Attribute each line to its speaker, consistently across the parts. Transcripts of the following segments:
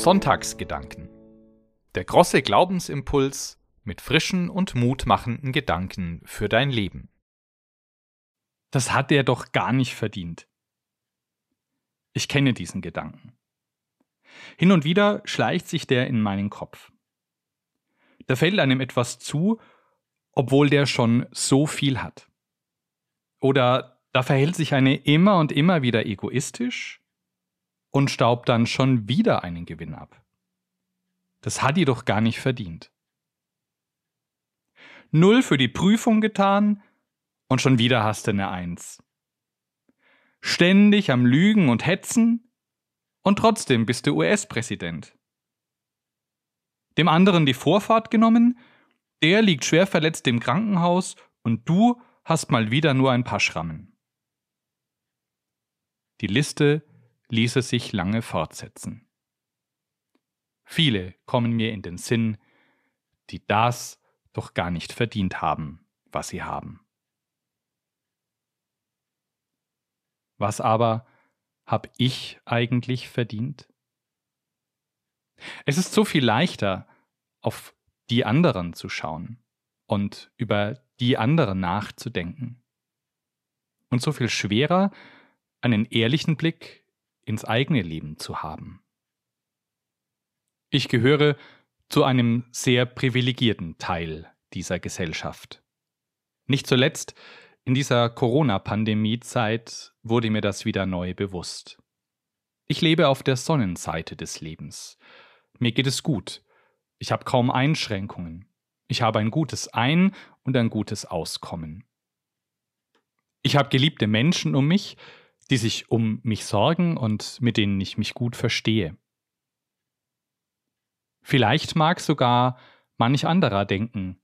Speaker 1: Sonntagsgedanken. Der große Glaubensimpuls mit frischen und mutmachenden Gedanken für dein Leben.
Speaker 2: Das hat er doch gar nicht verdient. Ich kenne diesen Gedanken. Hin und wieder schleicht sich der in meinen Kopf. Da fällt einem etwas zu, obwohl der schon so viel hat. Oder da verhält sich eine immer und immer wieder egoistisch und staubt dann schon wieder einen Gewinn ab. Das hat die doch gar nicht verdient. Null für die Prüfung getan und schon wieder hast du eine Eins. Ständig am Lügen und Hetzen und trotzdem bist du US-Präsident. Dem anderen die Vorfahrt genommen, der liegt schwer verletzt im Krankenhaus und du hast mal wieder nur ein paar Schrammen. Die Liste ließe sich lange fortsetzen. Viele kommen mir in den Sinn, die das doch gar nicht verdient haben, was sie haben. Was aber habe ich eigentlich verdient? Es ist so viel leichter, auf die anderen zu schauen und über die anderen nachzudenken. Und so viel schwerer, einen ehrlichen Blick ins eigene Leben zu haben. Ich gehöre zu einem sehr privilegierten Teil dieser Gesellschaft. Nicht zuletzt in dieser Corona-Pandemie-Zeit wurde mir das wieder neu bewusst. Ich lebe auf der Sonnenseite des Lebens. Mir geht es gut. Ich habe kaum Einschränkungen. Ich habe ein gutes Ein- und ein gutes Auskommen. Ich habe geliebte Menschen um mich, die sich um mich sorgen und mit denen ich mich gut verstehe. Vielleicht mag sogar manch anderer denken,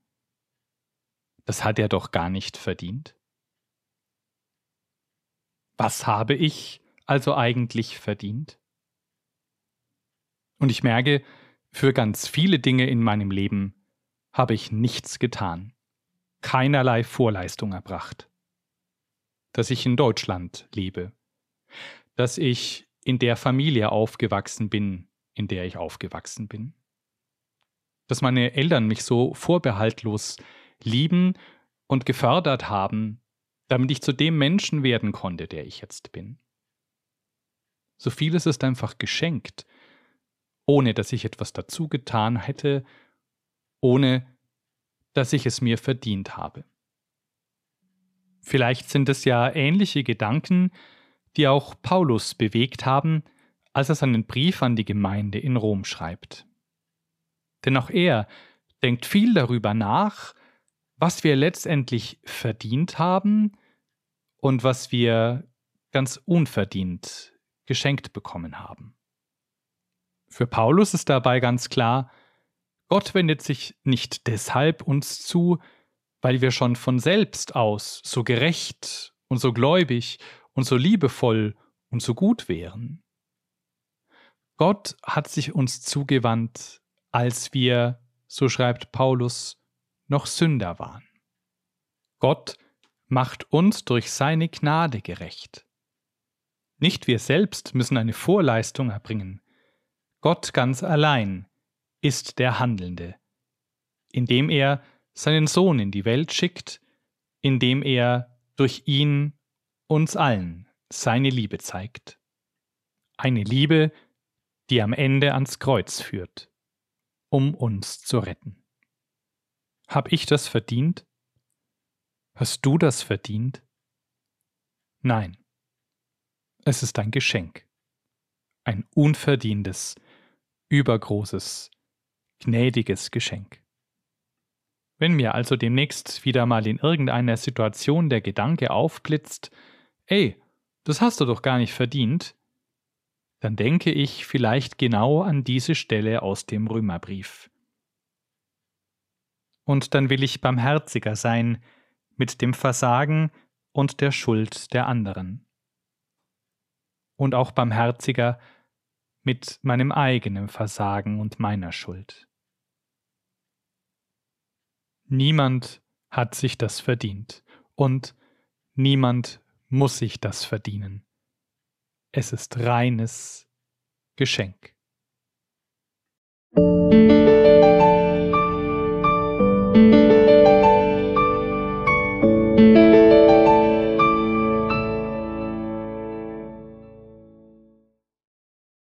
Speaker 2: das hat er doch gar nicht verdient. Was habe ich also eigentlich verdient? Und ich merke, für ganz viele Dinge in meinem Leben habe ich nichts getan, keinerlei Vorleistung erbracht. Dass ich in Deutschland lebe, dass ich in der Familie aufgewachsen bin, in der ich aufgewachsen bin. Dass meine Eltern mich so vorbehaltlos lieben und gefördert haben, damit ich zu dem Menschen werden konnte, der ich jetzt bin. So vieles ist einfach geschenkt, ohne dass ich etwas dazu getan hätte, ohne dass ich es mir verdient habe. Vielleicht sind es ja ähnliche Gedanken, die auch Paulus bewegt haben, als er seinen Brief an die Gemeinde in Rom schreibt. Denn auch er denkt viel darüber nach, was wir letztendlich verdient haben und was wir ganz unverdient geschenkt bekommen haben. Für Paulus ist dabei ganz klar, Gott wendet sich nicht deshalb uns zu, weil wir schon von selbst aus so gerecht und so gläubig und so liebevoll und so gut wären. Gott hat sich uns zugewandt, als wir, so schreibt Paulus, noch Sünder waren. Gott macht uns durch seine Gnade gerecht. Nicht wir selbst müssen eine Vorleistung erbringen. Gott ganz allein ist der Handelnde, indem er seinen Sohn in die Welt schickt, indem er durch ihn uns allen seine Liebe zeigt. Eine Liebe, die am Ende ans Kreuz führt, um uns zu retten. Hab ich das verdient? Hast du das verdient? Nein. Es ist ein Geschenk. Ein unverdientes, übergroßes, gnädiges Geschenk. Wenn mir also demnächst wieder mal in irgendeiner Situation der Gedanke aufblitzt, ey, das hast du doch gar nicht verdient, dann denke ich vielleicht genau an diese Stelle aus dem Römerbrief. Und dann will ich barmherziger sein mit dem Versagen und der Schuld der anderen. Und auch barmherziger mit meinem eigenen Versagen und meiner Schuld. Niemand hat sich das verdient und niemand muss sich das verdienen. Es ist reines Geschenk. Musik